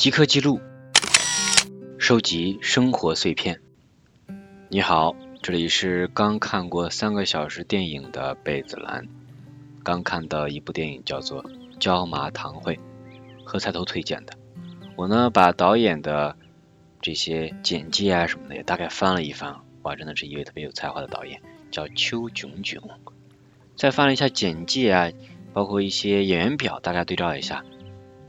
即刻记录，收集生活碎片。你好，这里是刚看过三个小时电影的贝子兰。刚看到一部电影叫做《椒麻堂会》，何菜头推荐的。我呢把导演的这些简介啊什么的也大概翻了一翻，哇，真的是一位特别有才华的导演，叫邱炯炯。再翻了一下简介啊，包括一些演员表，大概对照一下。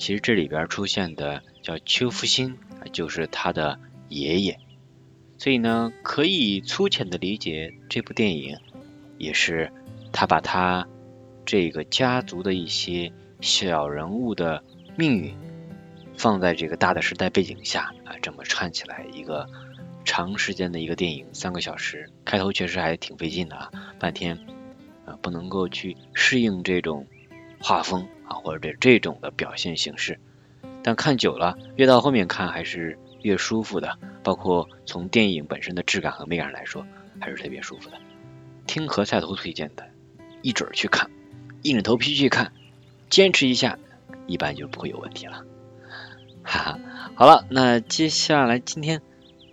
其实这里边出现的叫邱福星，就是他的爷爷，所以呢，可以粗浅的理解这部电影，也是他把他这个家族的一些小人物的命运，放在这个大的时代背景下啊，这么串起来一个长时间的一个电影，三个小时，开头确实还挺费劲的啊，半天啊不能够去适应这种画风。或者这这种的表现形式，但看久了，越到后面看还是越舒服的。包括从电影本身的质感和美感来说，还是特别舒服的。听何菜头推荐的，一准儿去看，硬着头皮去看，坚持一下，一般就不会有问题了。哈哈，好了，那接下来今天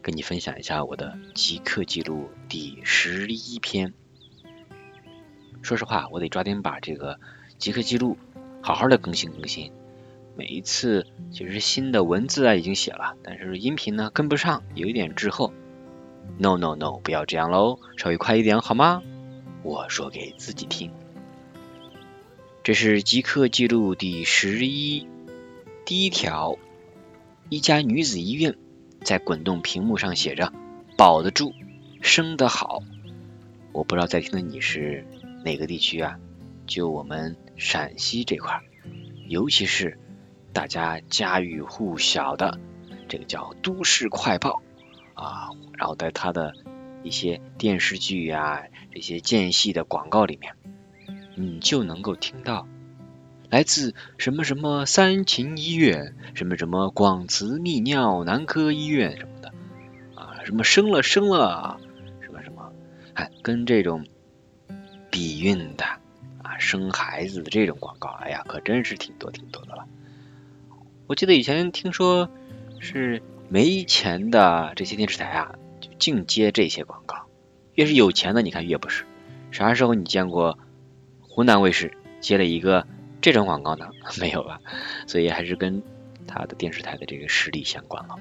跟你分享一下我的极客记录第十一篇。说实话，我得抓紧把这个极客记录。好好的更新更新，每一次其实新的文字啊已经写了，但是音频呢跟不上，有一点滞后。No no no，不要这样喽，稍微快一点好吗？我说给自己听。这是即刻记录第十一第一条，一家女子医院在滚动屏幕上写着“保得住，生得好”。我不知道在听的你是哪个地区啊？就我们。陕西这块，尤其是大家家喻户晓的这个叫都市快报啊，然后在它的一些电视剧啊、这些间隙的广告里面，你就能够听到来自什么什么三秦医院、什么什么广慈泌尿男科医院什么的啊，什么生了生了什么什么，哎，跟这种避孕的。生孩子的这种广告，哎呀，可真是挺多挺多的了。我记得以前听说是没钱的这些电视台啊，就净接这些广告。越是有钱的，你看越不是。啥时候你见过湖南卫视接了一个这种广告呢？没有吧？所以还是跟他的电视台的这个实力相关了。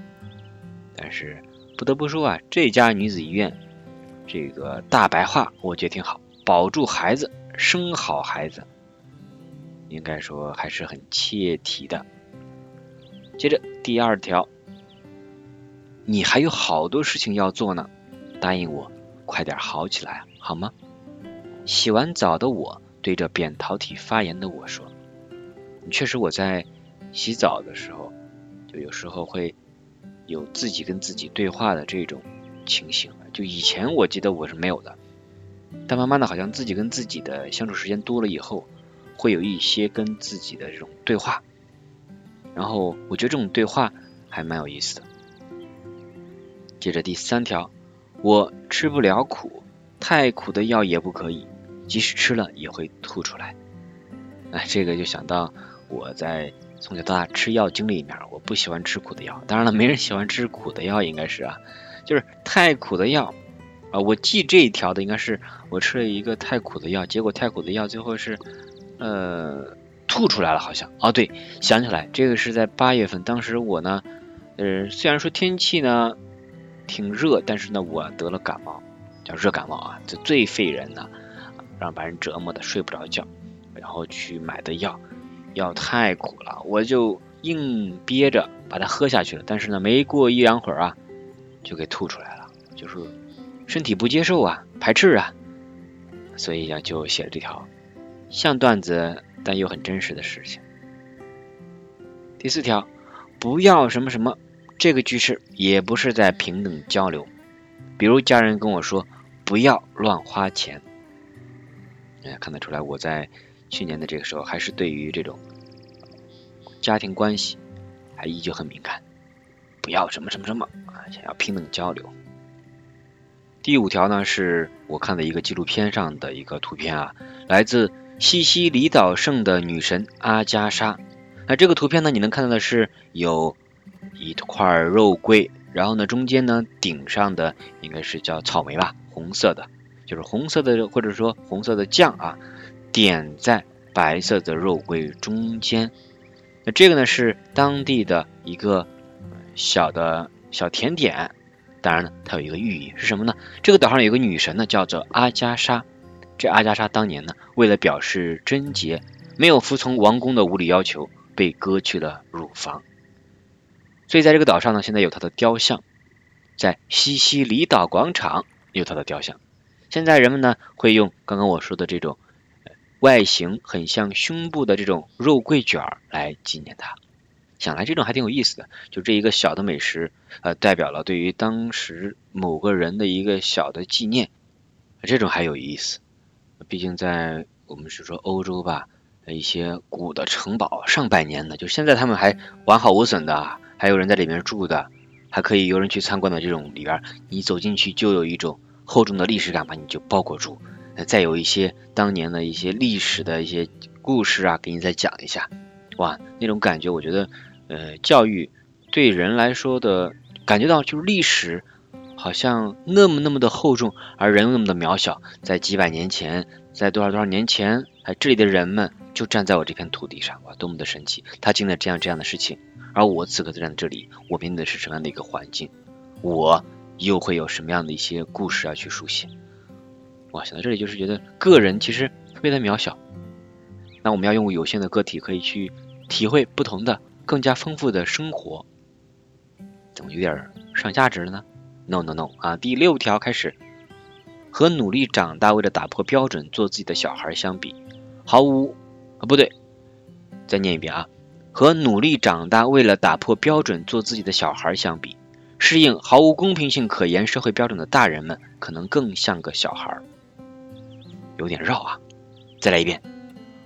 但是不得不说啊，这家女子医院这个大白话，我觉得挺好，保住孩子。生好孩子，应该说还是很切题的。接着第二条，你还有好多事情要做呢，答应我，快点好起来好吗？洗完澡的我对着扁桃体发炎的我说：“确实我在洗澡的时候，就有时候会有自己跟自己对话的这种情形，就以前我记得我是没有的。”但慢慢的，好像自己跟自己的相处时间多了以后，会有一些跟自己的这种对话，然后我觉得这种对话还蛮有意思的。接着第三条，我吃不了苦，太苦的药也不可以，即使吃了也会吐出来。哎，这个就想到我在从小到大吃药经历里面，我不喜欢吃苦的药。当然了，没人喜欢吃苦的药，应该是啊，就是太苦的药。啊，我记这一条的应该是我吃了一个太苦的药，结果太苦的药最后是呃吐出来了，好像哦对，想起来这个是在八月份，当时我呢呃虽然说天气呢挺热，但是呢我得了感冒，叫热感冒啊，这最费人呢，让把人折磨的睡不着觉，然后去买的药，药太苦了，我就硬憋着把它喝下去了，但是呢没过一两会儿啊就给吐出来了，就是。身体不接受啊，排斥啊，所以呀，就写了这条像段子但又很真实的事情。第四条，不要什么什么，这个句式也不是在平等交流。比如家人跟我说不要乱花钱，哎，看得出来我在去年的这个时候还是对于这种家庭关系还依旧很敏感。不要什么什么什么啊，想要平等交流。第五条呢，是我看的一个纪录片上的一个图片啊，来自西西里岛圣的女神阿加莎。那这个图片呢，你能看到的是有一块肉桂，然后呢中间呢顶上的应该是叫草莓吧，红色的，就是红色的或者说红色的酱啊，点在白色的肉桂中间。那这个呢是当地的一个小的小甜点，当然了它有一个寓意是什么呢？这个岛上有个女神呢叫做阿加莎，这阿加莎当年呢为了表示贞洁，没有服从王宫的无理要求。被割去了乳房，所以在这个岛上呢，现在有她的雕像，在西西里岛广场有她的雕像。现在人们呢会用刚刚我说的这种外形很像胸部的这种肉桂卷来纪念她。想来这种还挺有意思的，就这一个小的美食，呃，代表了对于当时某个人的一个小的纪念，这种还有意思。毕竟在我们是说欧洲吧。一些古的城堡，上百年的，就现在他们还完好无损的，还有人在里面住的，还可以有人去参观的这种里边，你走进去就有一种厚重的历史感把你就包裹住。再有一些当年的一些历史的一些故事啊，给你再讲一下，哇，那种感觉，我觉得，呃，教育对人来说的感觉到就是历史好像那么那么的厚重，而人又那么的渺小，在几百年前，在多少多少年前，哎，这里的人们。就站在我这片土地上，哇，多么的神奇！他经历了这样这样的事情，而我此刻站在这里，我面对的是什么样的一个环境？我又会有什么样的一些故事要去书写？哇，想到这里就是觉得个人其实特别的渺小。那我们要用有限的个体可以去体会不同的、更加丰富的生活，怎么有点上价值了呢？No No No 啊！第六条开始，和努力长大为了打破标准做自己的小孩相比，毫无。啊，不对，再念一遍啊！和努力长大、为了打破标准做自己的小孩相比，适应毫无公平性可言社会标准的大人们，可能更像个小孩。有点绕啊！再来一遍，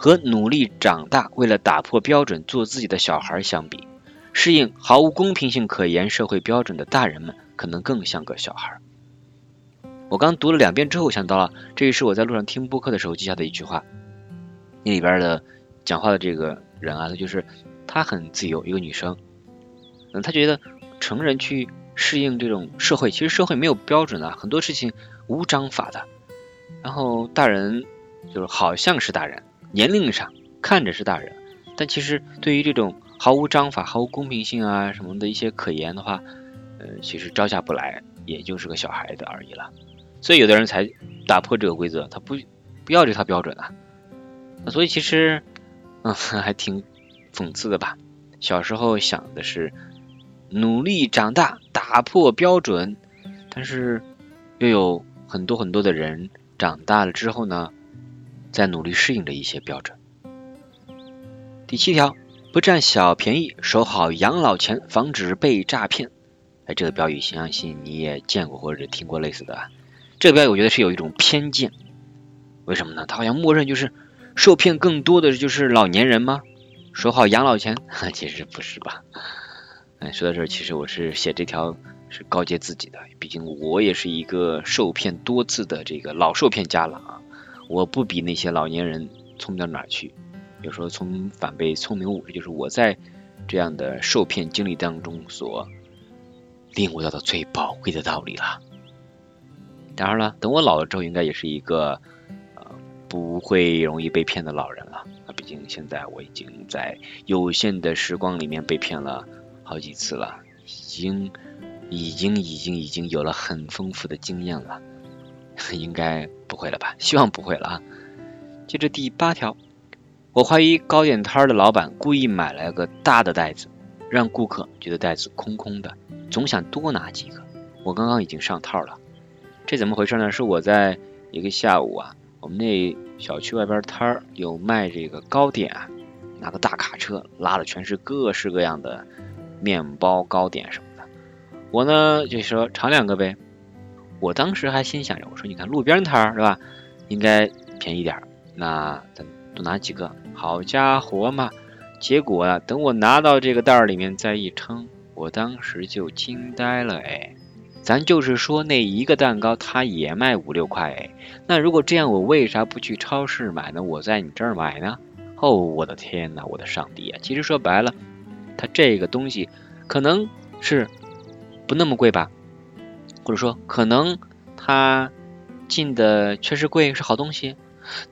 和努力长大、为了打破标准做自己的小孩相比，适应毫无公平性可言社会标准的大人们，可能更像个小孩。我刚读了两遍之后，想到了，这也是我在路上听播客的时候记下的一句话。那里边的讲话的这个人啊，他就是他很自由，一个女生，嗯，他觉得成人去适应这种社会，其实社会没有标准的，很多事情无章法的。然后大人就是好像是大人，年龄上看着是大人，但其实对于这种毫无章法、毫无公平性啊什么的一些可言的话，呃，其实招架不来，也就是个小孩子而已了。所以有的人才打破这个规则，他不不要这套标准啊。所以其实，嗯，还挺讽刺的吧？小时候想的是努力长大，打破标准，但是又有很多很多的人长大了之后呢，在努力适应着一些标准。第七条，不占小便宜，守好养老钱，防止被诈骗。哎，这个标语相信你也见过或者听过类似的。这个标语我觉得是有一种偏见，为什么呢？他好像默认就是。受骗更多的就是老年人吗？守好养老钱？其实不是吧？哎，说到这儿，其实我是写这条是告诫自己的，毕竟我也是一个受骗多次的这个老受骗家了啊！我不比那些老年人聪明到哪去，有时候从反被聪明误，这就是我在这样的受骗经历当中所领悟到的最宝贵的道理了。当然了，等我老了之后，应该也是一个。不会容易被骗的老人了啊！毕竟现在我已经在有限的时光里面被骗了好几次了，已经、已经、已经、已经有了很丰富的经验了，应该不会了吧？希望不会了啊！接着第八条，我怀疑糕点摊的老板故意买了个大的袋子，让顾客觉得袋子空空的，总想多拿几个。我刚刚已经上套了，这怎么回事呢？是我在一个下午啊。我们那小区外边摊儿有卖这个糕点啊，拿个大卡车拉的全是各式各样的面包、糕点什么的。我呢就说尝两个呗。我当时还心想着，我说你看路边摊儿是吧，应该便宜点儿，那咱多拿几个。好家伙嘛！结果啊，等我拿到这个袋儿里面再一称，我当时就惊呆了哎。咱就是说，那一个蛋糕它也卖五六块哎，那如果这样，我为啥不去超市买呢？我在你这儿买呢？哦，我的天哪，我的上帝啊！其实说白了，它这个东西可能是不那么贵吧，或者说可能他进的确实贵，是好东西。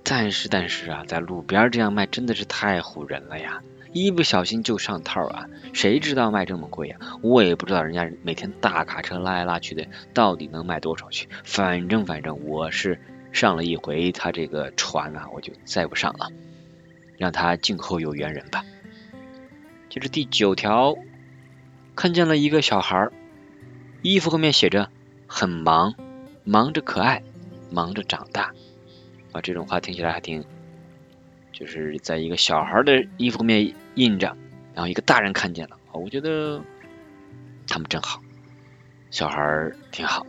但是但是啊，在路边这样卖真的是太唬人了呀！一不小心就上套啊！谁知道卖这么贵呀？我也不知道人家每天大卡车拉来拉去的，到底能卖多少去？反正反正我是上了一回他这个船啊，我就再不上了，让他静候有缘人吧。接着第九条，看见了一个小孩，衣服后面写着“很忙，忙着可爱，忙着长大”。啊，这种话听起来还挺，就是在一个小孩的衣服后面印着，然后一个大人看见了，我觉得他们真好，小孩挺好。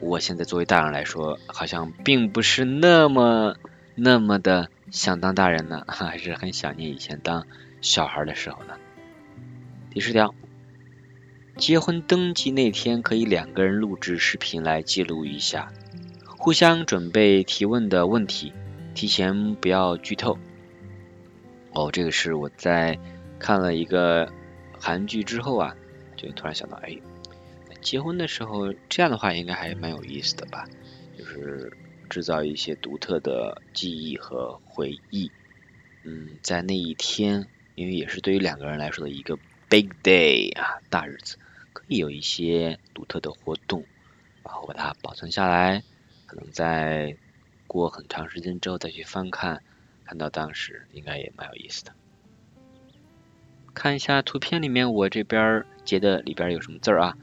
我现在作为大人来说，好像并不是那么那么的想当大人呢，还是很想念以前当小孩的时候呢。第十条，结婚登记那天可以两个人录制视频来记录一下。互相准备提问的问题，提前不要剧透。哦，这个是我在看了一个韩剧之后啊，就突然想到，哎，结婚的时候这样的话应该还蛮有意思的吧？就是制造一些独特的记忆和回忆。嗯，在那一天，因为也是对于两个人来说的一个 big day 啊，大日子，可以有一些独特的活动，然后把它保存下来。可能在过很长时间之后再去翻看，看到当时应该也蛮有意思的。看一下图片里面我这边截的里边有什么字儿啊？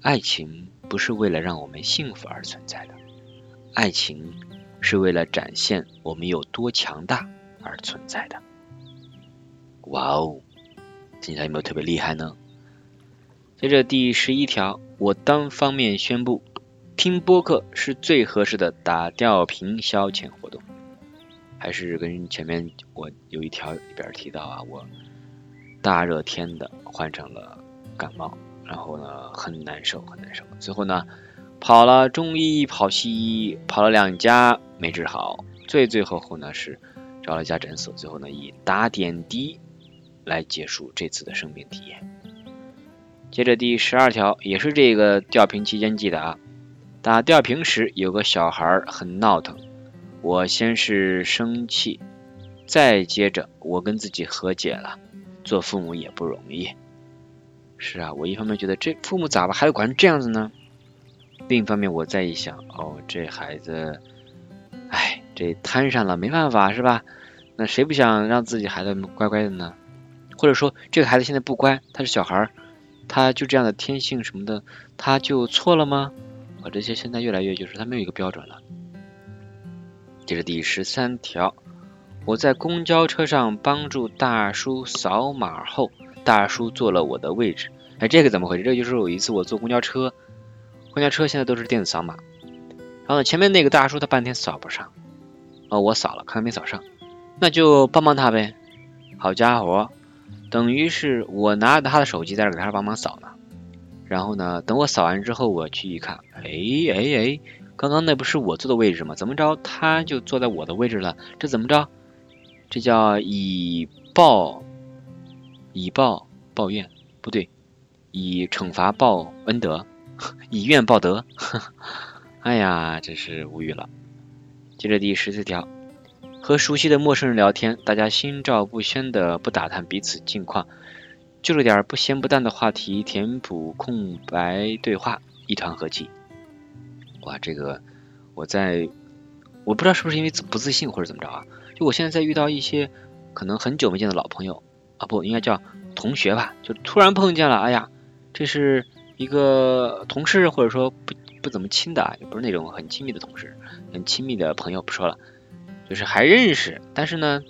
爱情不是为了让我们幸福而存在的，爱情是为了展现我们有多强大而存在的。哇哦，听起来有没有特别厉害呢？接着第十一条，我单方面宣布。听播客是最合适的打吊瓶消遣活动，还是跟前面我有一条里边提到啊，我大热天的患上了感冒，然后呢很难受很难受，最后呢跑了中医跑西医跑了两家没治好，最最后后呢是找了一家诊所，最后呢以打点滴来结束这次的生命体验。接着第十二条也是这个吊瓶期间记的啊。打吊瓶时，有个小孩很闹腾。我先是生气，再接着我跟自己和解了。做父母也不容易。是啊，我一方面觉得这父母咋了，还要管成这样子呢？另一方面，我再一想，哦，这孩子，哎，这摊上了，没办法，是吧？那谁不想让自己孩子乖乖的呢？或者说，这个孩子现在不乖，他是小孩儿，他就这样的天性什么的，他就错了吗？我这些现在越来越就是他没有一个标准了。这是第十三条，我在公交车上帮助大叔扫码后，大叔坐了我的位置。哎，这个怎么回事？这就是有一次我坐公交车，公交车现在都是电子扫码，然后呢前面那个大叔他半天扫不上，哦我扫了，看他没扫上，那就帮帮他呗。好家伙，等于是我拿着他的手机在这给他帮忙扫呢。然后呢？等我扫完之后，我去一看，哎哎哎，刚刚那不是我坐的位置吗？怎么着，他就坐在我的位置了？这怎么着？这叫以报以报报怨，不对，以惩罚报恩德，以怨报德。哎呀，真是无语了。接着第十四条，和熟悉的陌生人聊天，大家心照不宣的不打探彼此近况。就着点不咸不淡的话题，填补空白对话，一团和气。哇，这个我在我不知道是不是因为不自信或者怎么着啊？就我现在在遇到一些可能很久没见的老朋友啊，不应该叫同学吧？就突然碰见了，哎呀，这是一个同事，或者说不不怎么亲的啊，也不是那种很亲密的同事，很亲密的朋友，不说了，就是还认识，但是呢。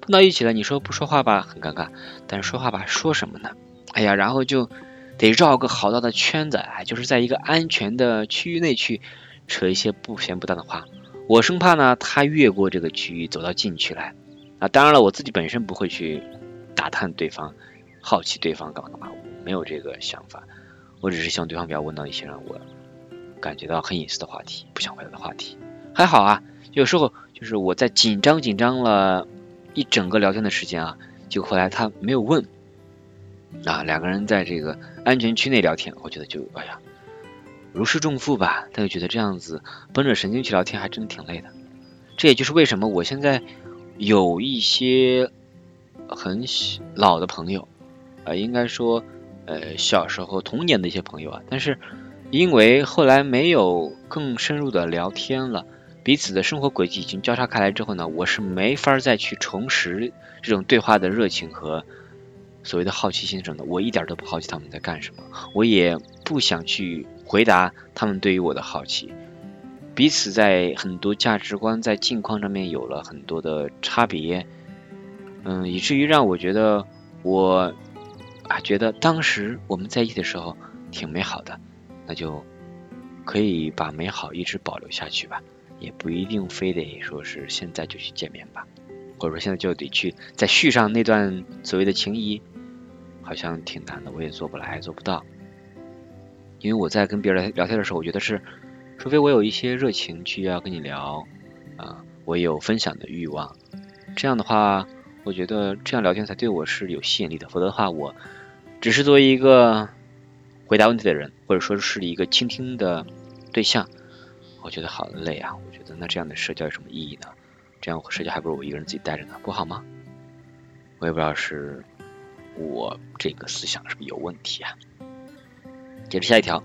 碰到一起了，你说不说话吧，很尴尬；但是说话吧，说什么呢？哎呀，然后就得绕个好大的圈子，哎，就是在一个安全的区域内去扯一些不咸不淡的话。我生怕呢，他越过这个区域走到禁区来啊。当然了，我自己本身不会去打探对方、好奇对方干嘛干嘛，没有这个想法。我只是希望对方不要问到一些让我感觉到很隐私的话题，不想回答的话题。还好啊，有时候就是我在紧张紧张了。一整个聊天的时间啊，就后来他没有问，啊，两个人在这个安全区内聊天，我觉得就哎呀，如释重负吧。他就觉得这样子绷着神经去聊天还真的挺累的。这也就是为什么我现在有一些很老的朋友，呃，应该说呃小时候童年的一些朋友啊，但是因为后来没有更深入的聊天了，彼此的生活轨迹已经交叉开来之后呢，我是没法再去重拾这种对话的热情和。所谓的好奇心什么的，我一点都不好奇他们在干什么，我也不想去回答他们对于我的好奇。彼此在很多价值观、在境况上面有了很多的差别，嗯，以至于让我觉得我啊，觉得当时我们在一起的时候挺美好的，那就可以把美好一直保留下去吧，也不一定非得说是现在就去见面吧，或者说现在就得去再续上那段所谓的情谊。好像挺难的，我也做不来，做不到。因为我在跟别人聊天的时候，我觉得是，除非我有一些热情去要跟你聊，啊，我有分享的欲望，这样的话，我觉得这样聊天才对我是有吸引力的。否则的话，我只是作为一个回答问题的人，或者说是一个倾听的对象，我觉得好累啊！那这样的社交有什么意义呢？这样社交还不如我一个人自己待着呢，不好吗？我也不知道是。我这个思想是不是有问题啊？接着下一条，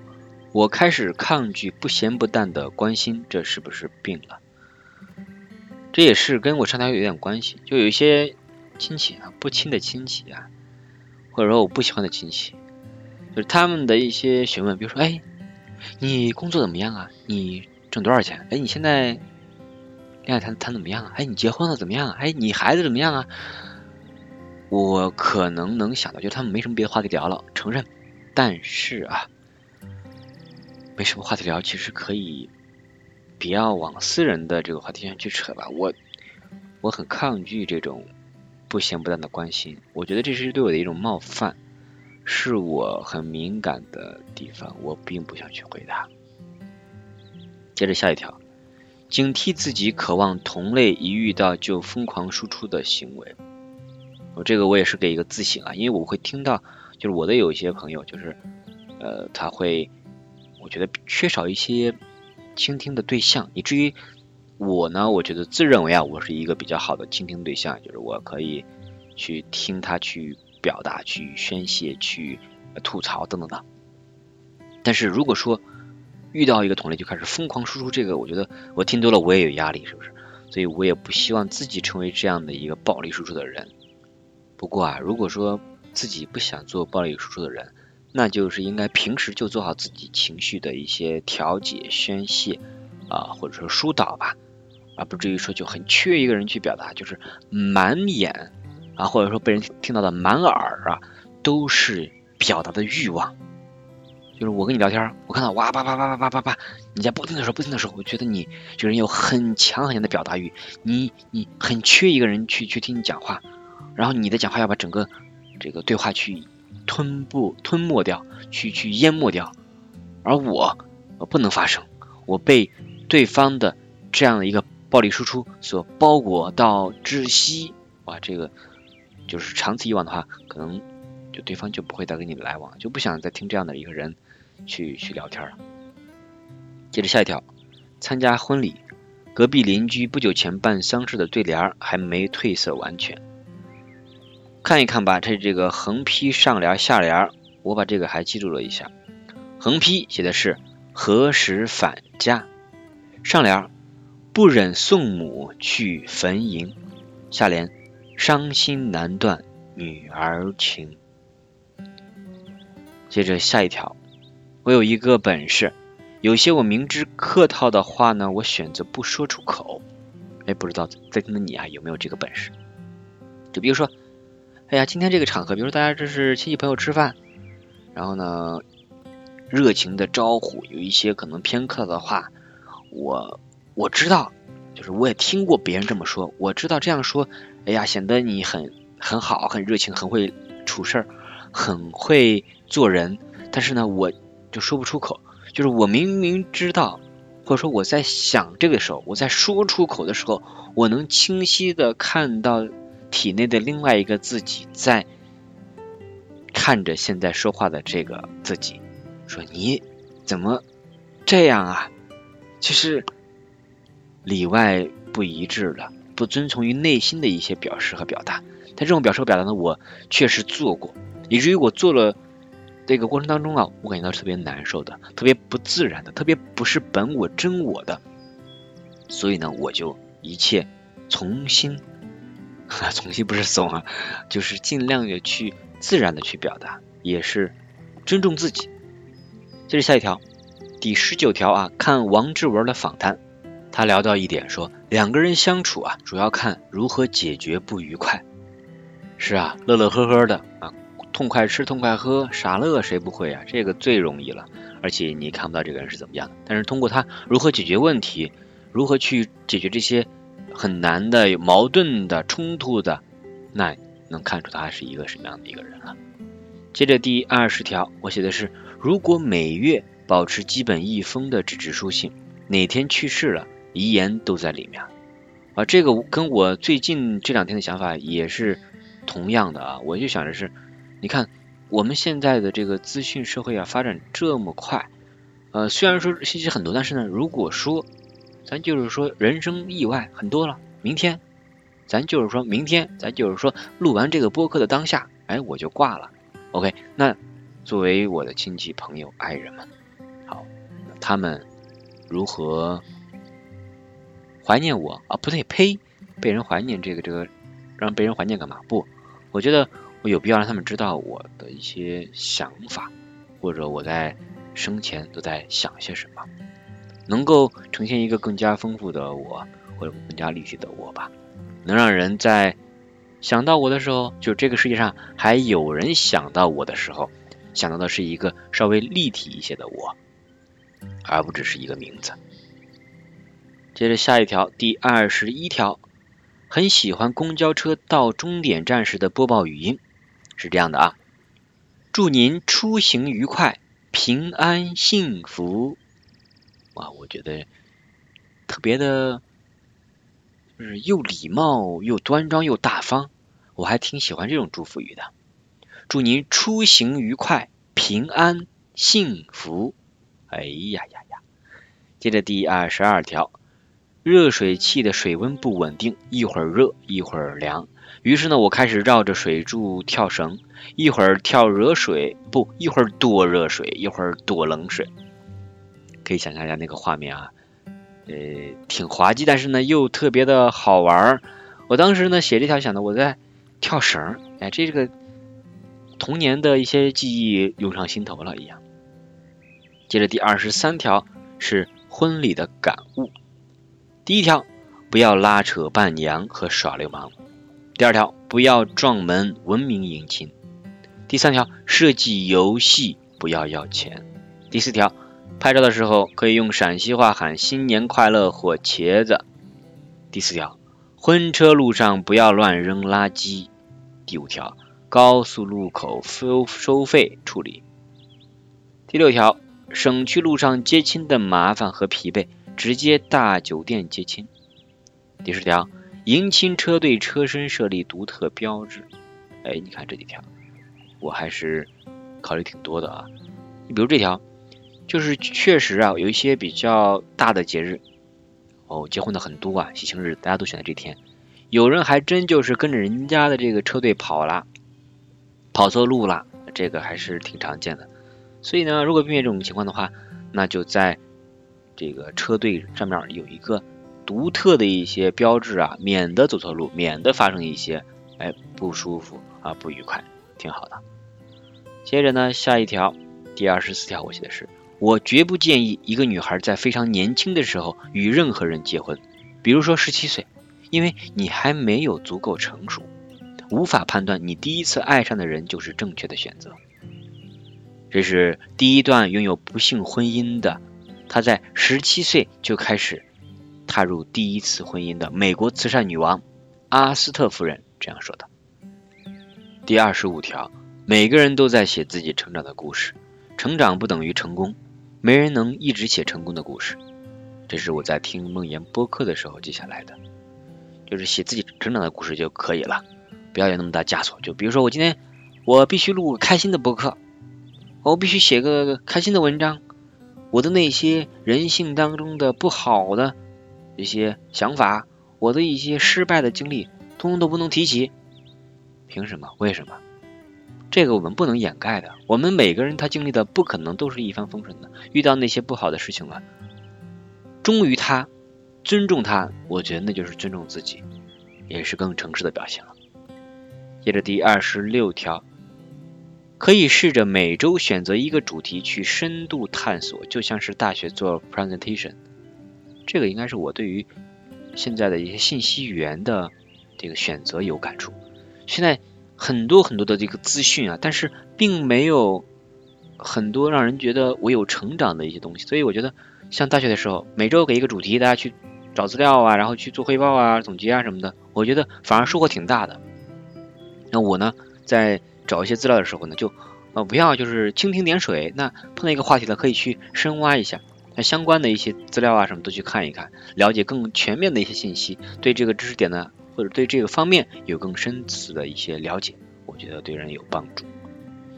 我开始抗拒不咸不淡的关心，这是不是病了？这也是跟我上条有点关系。就有一些亲戚啊，不亲的亲戚啊，或者说我不喜欢的亲戚，就是他们的一些询问，比如说，哎，你工作怎么样啊？你挣多少钱？哎，你现在恋爱谈谈怎么样啊？哎，你结婚了怎么样啊？哎，你孩子怎么样啊？我可能能想到，就他们没什么别的话题聊了，承认。但是啊，没什么话题聊，其实可以不要往私人的这个话题上去扯吧。我我很抗拒这种不咸不淡的关心，我觉得这是对我的一种冒犯，是我很敏感的地方，我并不想去回答。接着下一条，警惕自己渴望同类一遇到就疯狂输出的行为。我这个我也是给一个自省啊，因为我会听到，就是我的有一些朋友，就是呃，他会，我觉得缺少一些倾听的对象，以至于我呢，我觉得自认为啊，我是一个比较好的倾听对象，就是我可以去听他去表达、去宣泄、去吐槽等等的。但是如果说遇到一个同类就开始疯狂输出，这个我觉得我听多了我也有压力，是不是？所以我也不希望自己成为这样的一个暴力输出的人。不过啊，如果说自己不想做暴力输出的人，那就是应该平时就做好自己情绪的一些调节、宣泄啊，或者说疏导吧，而不至于说就很缺一个人去表达，就是满眼啊，或者说被人听到的满耳啊，都是表达的欲望。就是我跟你聊天，我看到哇叭叭叭叭叭叭叭，你在不停的说不停的说，我觉得你这个人有很强很强的表达欲，你你很缺一个人去去听你讲话。然后你的讲话要把整个这个对话去吞不吞没掉，去去淹没掉，而我不能发声，我被对方的这样的一个暴力输出所包裹到窒息，哇，这个就是长此以往的话，可能就对方就不会再跟你来往，就不想再听这样的一个人去去聊天了。接着下一条，参加婚礼，隔壁邻居不久前办丧事的对联还没褪色完全。看一看吧，这这个横批上联下联，我把这个还记录了一下。横批写的是何时返家，上联不忍送母去坟茔，下联伤心难断女儿情。接着下一条，我有一个本事，有些我明知客套的话呢，我选择不说出口。哎，不知道在听的你啊有没有这个本事？就比如说。哎呀，今天这个场合，比如说大家这是亲戚朋友吃饭，然后呢，热情的招呼，有一些可能偏客套的话，我我知道，就是我也听过别人这么说，我知道这样说，哎呀，显得你很很好，很热情，很会处事儿，很会做人，但是呢，我就说不出口，就是我明明知道，或者说我在想这个时候，我在说出口的时候，我能清晰的看到。体内的另外一个自己在看着现在说话的这个自己，说你怎么这样啊？其实里外不一致了，不遵从于内心的一些表示和表达。但这种表示和表达呢，我确实做过，以至于我做了这个过程当中啊，我感觉到特别难受的，特别不自然的，特别不是本我真我的。所以呢，我就一切重新，重新不是怂啊，就是尽量的去自然的去表达，也是尊重自己。这是下一条，第十九条啊，看王志文的访谈，他聊到一点说，两个人相处啊，主要看如何解决不愉快。是啊，乐乐呵呵的啊，痛快吃痛快喝，傻乐谁不会啊？这个最容易了，而且你看不到这个人是怎么样的，但是通过他如何解决问题。如何去解决这些很难的、有矛盾的、冲突的？那能看出他是一个什么样的一个人了。接着第二十条，我写的是：如果每月保持基本一封的纸质书信，哪天去世了，遗言都在里面。啊，这个跟我最近这两天的想法也是同样的啊。我就想着是，你看我们现在的这个资讯社会啊，发展这么快，呃，虽然说信息很多，但是呢，如果说咱就是说，人生意外很多了。明天，咱就是说明天，咱就是说录完这个播客的当下，哎，我就挂了。OK，那作为我的亲戚、朋友、爱人们，好，他们如何怀念我啊？不对，呸，被人怀念这个这个，让被人怀念干嘛？不，我觉得我有必要让他们知道我的一些想法，或者我在生前都在想些什么。能够呈现一个更加丰富的我，或者更加立体的我吧，能让人在想到我的时候，就这个世界上还有人想到我的时候，想到的是一个稍微立体一些的我，而不只是一个名字。接着下一条，第二十一条，很喜欢公交车到终点站时的播报语音，是这样的啊，祝您出行愉快，平安幸福。哇，我觉得特别的，就是又礼貌又端庄又大方，我还挺喜欢这种祝福语的。祝您出行愉快、平安、幸福。哎呀呀呀！接着第二十二条，热水器的水温不稳定，一会儿热一会儿凉，于是呢，我开始绕着水柱跳绳，一会儿跳热水，不，一会儿躲热水，一会儿躲冷水。可以想象一下那个画面啊，呃，挺滑稽，但是呢又特别的好玩儿。我当时呢写这条想的我在跳绳，哎，这个童年的一些记忆涌上心头了一样。接着第二十三条是婚礼的感悟。第一条，不要拉扯伴娘和耍流氓；第二条，不要撞门文明迎亲；第三条，设计游戏不要要钱；第四条。拍照的时候可以用陕西话喊“新年快乐”或“茄子”。第四条，婚车路上不要乱扔垃圾。第五条，高速路口收收费处理。第六条，省去路上接亲的麻烦和疲惫，直接大酒店接亲。第十条，迎亲车队车身设立独特标志。哎，你看这几条，我还是考虑挺多的啊。你比如这条。就是确实啊，有一些比较大的节日，哦，结婚的很多啊，喜庆日大家都选在这天。有人还真就是跟着人家的这个车队跑了，跑错路了，这个还是挺常见的。所以呢，如果避免这种情况的话，那就在这个车队上面有一个独特的一些标志啊，免得走错路，免得发生一些哎不舒服啊不愉快，挺好的。接着呢，下一条，第二十四条，我写的是。我绝不建议一个女孩在非常年轻的时候与任何人结婚，比如说十七岁，因为你还没有足够成熟，无法判断你第一次爱上的人就是正确的选择。这是第一段拥有不幸婚姻的，她在十七岁就开始踏入第一次婚姻的美国慈善女王阿斯特夫人这样说的。第二十五条，每个人都在写自己成长的故事，成长不等于成功。没人能一直写成功的故事，这是我在听梦言播客的时候记下来的。就是写自己成长的故事就可以了，不要有那么大枷锁。就比如说我今天我必须录开心的播客，我必须写个开心的文章。我的那些人性当中的不好的一些想法，我的一些失败的经历，通通都不能提起。凭什么？为什么？这个我们不能掩盖的。我们每个人他经历的不可能都是一帆风顺的，遇到那些不好的事情了，忠于他，尊重他，我觉得那就是尊重自己，也是更诚实的表现了。接着第二十六条。可以试着每周选择一个主题去深度探索，就像是大学做 presentation。这个应该是我对于现在的一些信息源的这个选择有感触。现在很多很多的这个资讯啊，但是并没有很多让人觉得我有成长的一些东西。所以我觉得像大学的时候，每周给一个主题，大家去找资料啊，然后去做汇报啊、总结啊什么的，我觉得反而收获挺大的。那我呢，在找一些资料的时候呢，就呃不要就是蜻蜓点水，那碰到一个话题了，可以去深挖一下，那相关的一些资料啊什么都去看一看，了解更全面的一些信息，对这个知识点呢或者对这个方面有更深次的一些了解，我觉得对人有帮助。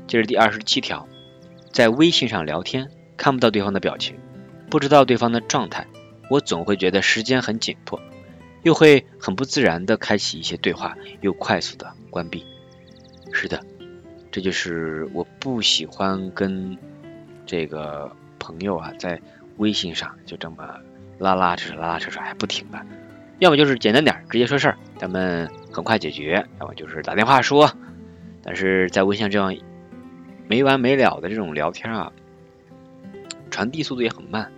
接着第二十七条，在微信上聊天看不到对方的表情，不知道对方的状态，我总会觉得时间很紧迫，又会很不自然的开启一些对话，又快速的关闭。是的。这就是我不喜欢跟这个朋友啊，在微信上就这么拉拉扯扯、拉拉扯扯还不停的，要么就是简单点，直接说事儿，咱们很快解决；要么就是打电话说。但是在微信上这样没完没了的这种聊天啊，传递速度也很慢，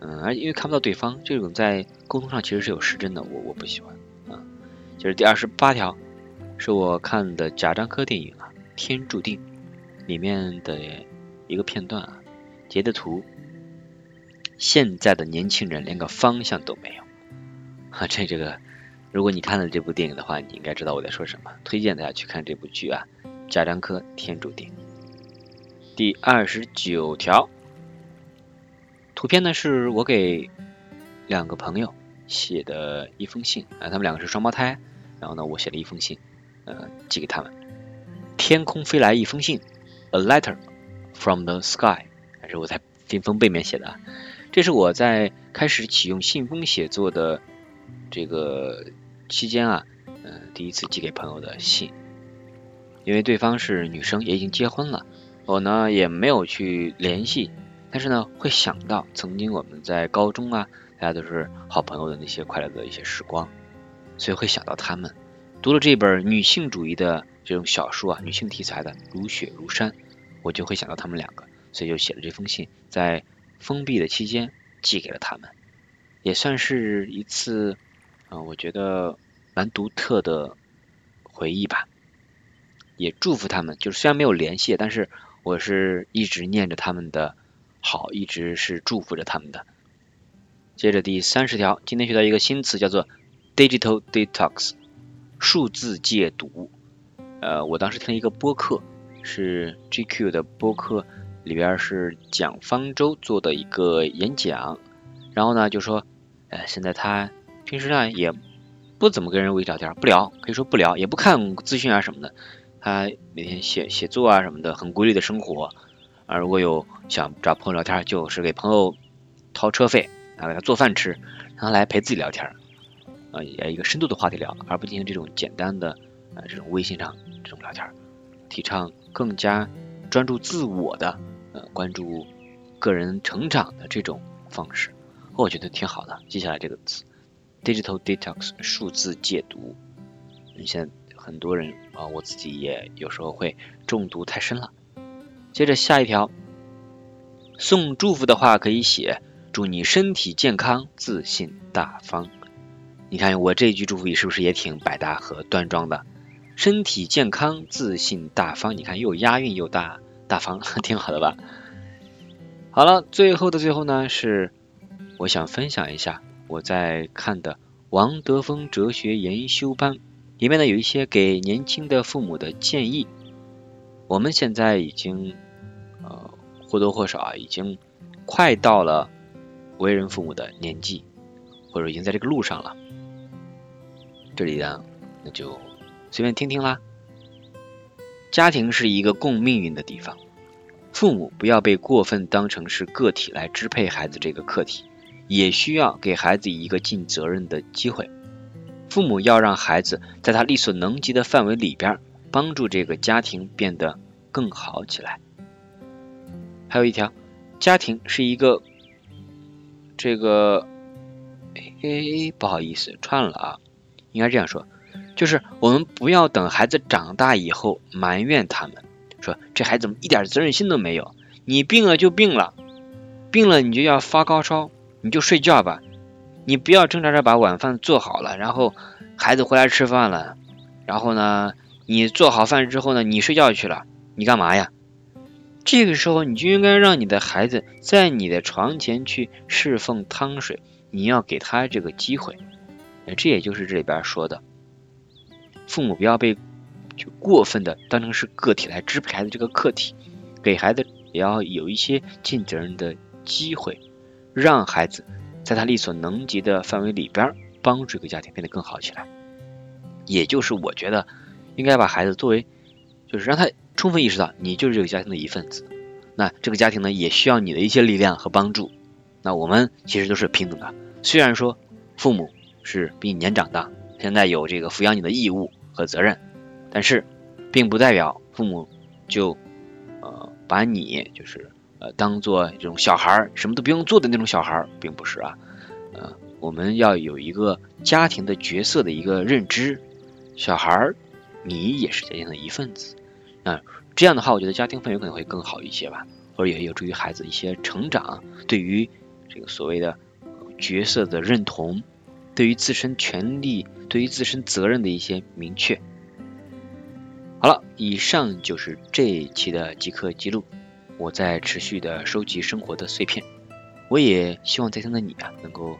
嗯，而因为看不到对方，这种在沟通上其实是有失真的，我我不喜欢啊。就是第二十八条，是我看的贾樟柯电影啊。天注定里面的一个片段啊，截的图。现在的年轻人连个方向都没有啊！这这个，如果你看了这部电影的话，你应该知道我在说什么。推荐大家去看这部剧啊，《贾樟柯天注定》第二十九条。图片呢是我给两个朋友写的一封信啊，他们两个是双胞胎，然后呢，我写了一封信，呃，寄给他们。天空飞来一封信，a letter from the sky，还是我在信封背面写的。这是我在开始启用信封写作的这个期间啊，嗯，第一次寄给朋友的信。因为对方是女生，也已经结婚了，我呢也没有去联系，但是呢会想到曾经我们在高中啊，大家都是好朋友的那些快乐的一些时光，所以会想到他们。读了这本女性主义的。这种小说啊，女性题材的如雪如山，我就会想到他们两个，所以就写了这封信，在封闭的期间寄给了他们，也算是一次嗯，我觉得蛮独特的回忆吧。也祝福他们，就是虽然没有联系，但是我是一直念着他们的好，一直是祝福着他们的。接着第三十条，今天学到一个新词，叫做 digital detox，数字戒毒。呃，我当时听了一个播客，是 GQ 的播客，里边是蒋方舟做的一个演讲，然后呢就说，呃，现在他平时呢也不怎么跟人微聊天，不聊，可以说不聊，也不看资讯啊什么的，他每天写写作啊什么的，很规律的生活，啊，如果有想找朋友聊天，就是给朋友掏车费，啊，给他做饭吃，让他来陪自己聊天，啊，也一个深度的话题聊，而不进行这种简单的。啊，这种微信上这种聊天，提倡更加专注自我的，关注个人成长的这种方式，我觉得挺好的。接下来这个词，digital detox，数字戒毒。现在很多人啊，我自己也有时候会中毒太深了。接着下一条，送祝福的话可以写祝你身体健康，自信大方。你看我这一句祝福语是不是也挺百搭和端庄的？身体健康，自信大方，你看又押韵又大大方，挺好的吧？好了，最后的最后呢，是我想分享一下我在看的王德峰哲学研修班里面呢有一些给年轻的父母的建议。我们现在已经呃或多或少啊，已经快到了为人父母的年纪，或者已经在这个路上了。这里呢，那就。随便听听啦。家庭是一个共命运的地方，父母不要被过分当成是个体来支配孩子这个课题，也需要给孩子一个尽责任的机会。父母要让孩子在他力所能及的范围里边，帮助这个家庭变得更好起来。还有一条，家庭是一个这个，哎，不好意思，串了啊，应该这样说，就是我们不要等孩子长大以后埋怨他们，说这孩子怎么一点责任心都没有？你病了就病了，病了你就要发高烧，你就睡觉吧。你不要挣扎着把晚饭做好了，然后孩子回来吃饭了，然后呢，你做好饭之后呢，你睡觉去了，你干嘛呀？这个时候你就应该让你的孩子在你的床前去侍奉汤水，你要给他这个机会。这也就是这里边说的，父母不要被就过分的当成是个体来支配孩子这个课题，给孩子也要有一些尽责任的机会，让孩子。在他力所能及的范围里边，帮助这个家庭变得更好起来。也就是我觉得，应该把孩子作为，就是让他充分意识到，你就是这个家庭的一份子。那这个家庭呢，也需要你的一些力量和帮助。那我们其实都是平等的。虽然说父母是比你年长的，现在有这个抚养你的义务和责任，但是并不代表父母就呃把你就是。呃，当做这种小孩儿什么都不用做的那种小孩儿，并不是啊。呃，我们要有一个家庭的角色的一个认知。小孩儿，你也是家庭的一份子。啊，这样的话，我觉得家庭氛围可能会更好一些吧，或者也有助于孩子一些成长，对于这个所谓的角色的认同，对于自身权利、对于自身责任的一些明确。好了，以上就是这一期的即刻记录。我在持续的收集生活的碎片，我也希望在场的你啊，能够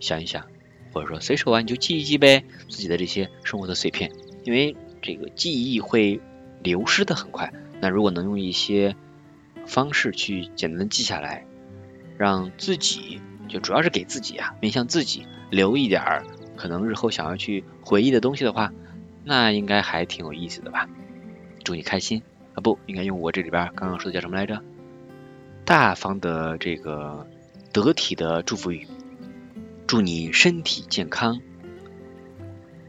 想一想，或者说随手啊你就记一记呗，自己的这些生活的碎片，因为这个记忆会流失的很快。那如果能用一些方式去简单的记下来，让自己就主要是给自己啊，面向自己留一点儿可能日后想要去回忆的东西的话，那应该还挺有意思的吧。祝你开心。啊不应该用我这里边刚刚说的叫什么来着？大方的这个得体的祝福语，祝你身体健康。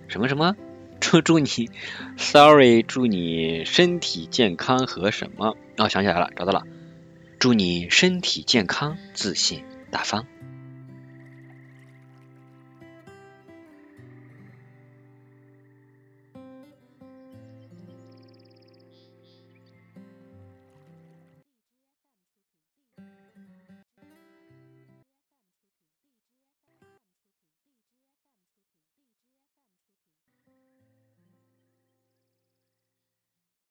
什么什么？祝祝你，sorry，祝你身体健康和什么？哦，想起来了，找到了，祝你身体健康，自信大方。